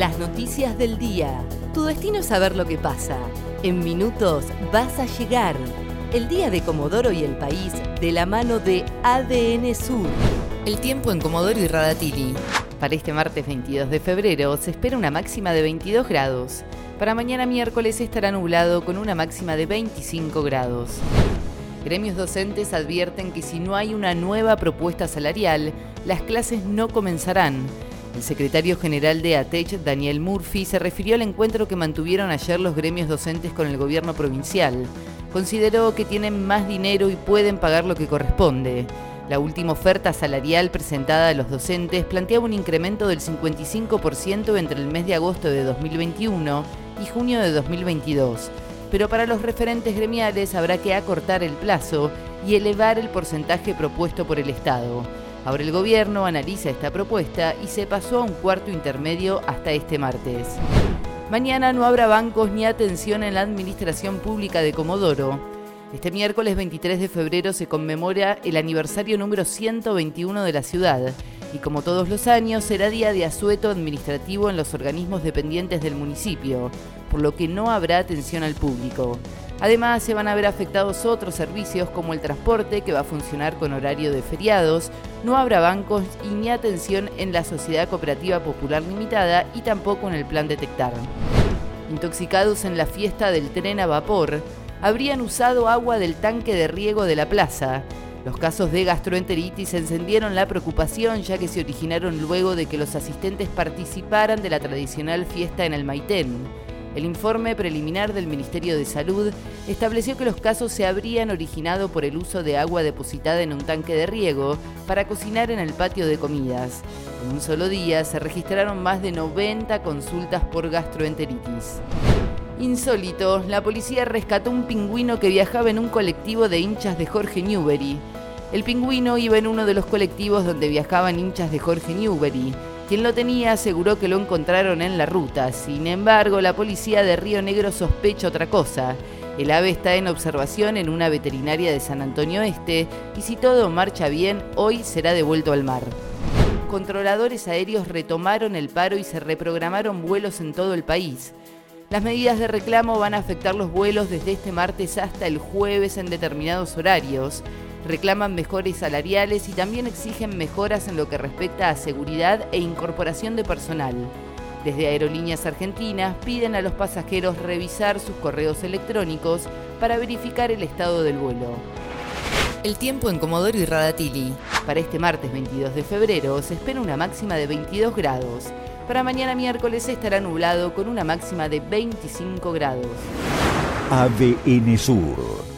Las noticias del día. Tu destino es saber lo que pasa. En minutos vas a llegar. El día de Comodoro y el país de la mano de ADN Sur. El tiempo en Comodoro y Radatili. Para este martes 22 de febrero se espera una máxima de 22 grados. Para mañana miércoles estará nublado con una máxima de 25 grados. Gremios docentes advierten que si no hay una nueva propuesta salarial, las clases no comenzarán. El secretario general de ATECH, Daniel Murphy, se refirió al encuentro que mantuvieron ayer los gremios docentes con el gobierno provincial. Consideró que tienen más dinero y pueden pagar lo que corresponde. La última oferta salarial presentada a los docentes planteaba un incremento del 55% entre el mes de agosto de 2021 y junio de 2022 pero para los referentes gremiales habrá que acortar el plazo y elevar el porcentaje propuesto por el Estado. Ahora el gobierno analiza esta propuesta y se pasó a un cuarto intermedio hasta este martes. Mañana no habrá bancos ni atención en la Administración Pública de Comodoro. Este miércoles 23 de febrero se conmemora el aniversario número 121 de la ciudad y como todos los años será día de asueto administrativo en los organismos dependientes del municipio, por lo que no habrá atención al público. Además, se van a ver afectados otros servicios como el transporte, que va a funcionar con horario de feriados, no habrá bancos y ni atención en la Sociedad Cooperativa Popular Limitada y tampoco en el Plan Detectar. Intoxicados en la fiesta del tren a vapor, habrían usado agua del tanque de riego de la plaza. Los casos de gastroenteritis encendieron la preocupación ya que se originaron luego de que los asistentes participaran de la tradicional fiesta en el Maitén. El informe preliminar del Ministerio de Salud estableció que los casos se habrían originado por el uso de agua depositada en un tanque de riego para cocinar en el patio de comidas. En un solo día se registraron más de 90 consultas por gastroenteritis. Insólito, la policía rescató un pingüino que viajaba en un colectivo de hinchas de Jorge Newbery. El pingüino iba en uno de los colectivos donde viajaban hinchas de Jorge Newbery. Quien lo tenía aseguró que lo encontraron en la ruta. Sin embargo, la policía de Río Negro sospecha otra cosa. El ave está en observación en una veterinaria de San Antonio Este y si todo marcha bien, hoy será devuelto al mar. Controladores aéreos retomaron el paro y se reprogramaron vuelos en todo el país. Las medidas de reclamo van a afectar los vuelos desde este martes hasta el jueves en determinados horarios reclaman mejores salariales y también exigen mejoras en lo que respecta a seguridad e incorporación de personal. Desde Aerolíneas Argentinas piden a los pasajeros revisar sus correos electrónicos para verificar el estado del vuelo. El tiempo en Comodoro y Radatili. Para este martes 22 de febrero se espera una máxima de 22 grados. Para mañana miércoles estará nublado con una máxima de 25 grados. ADN Sur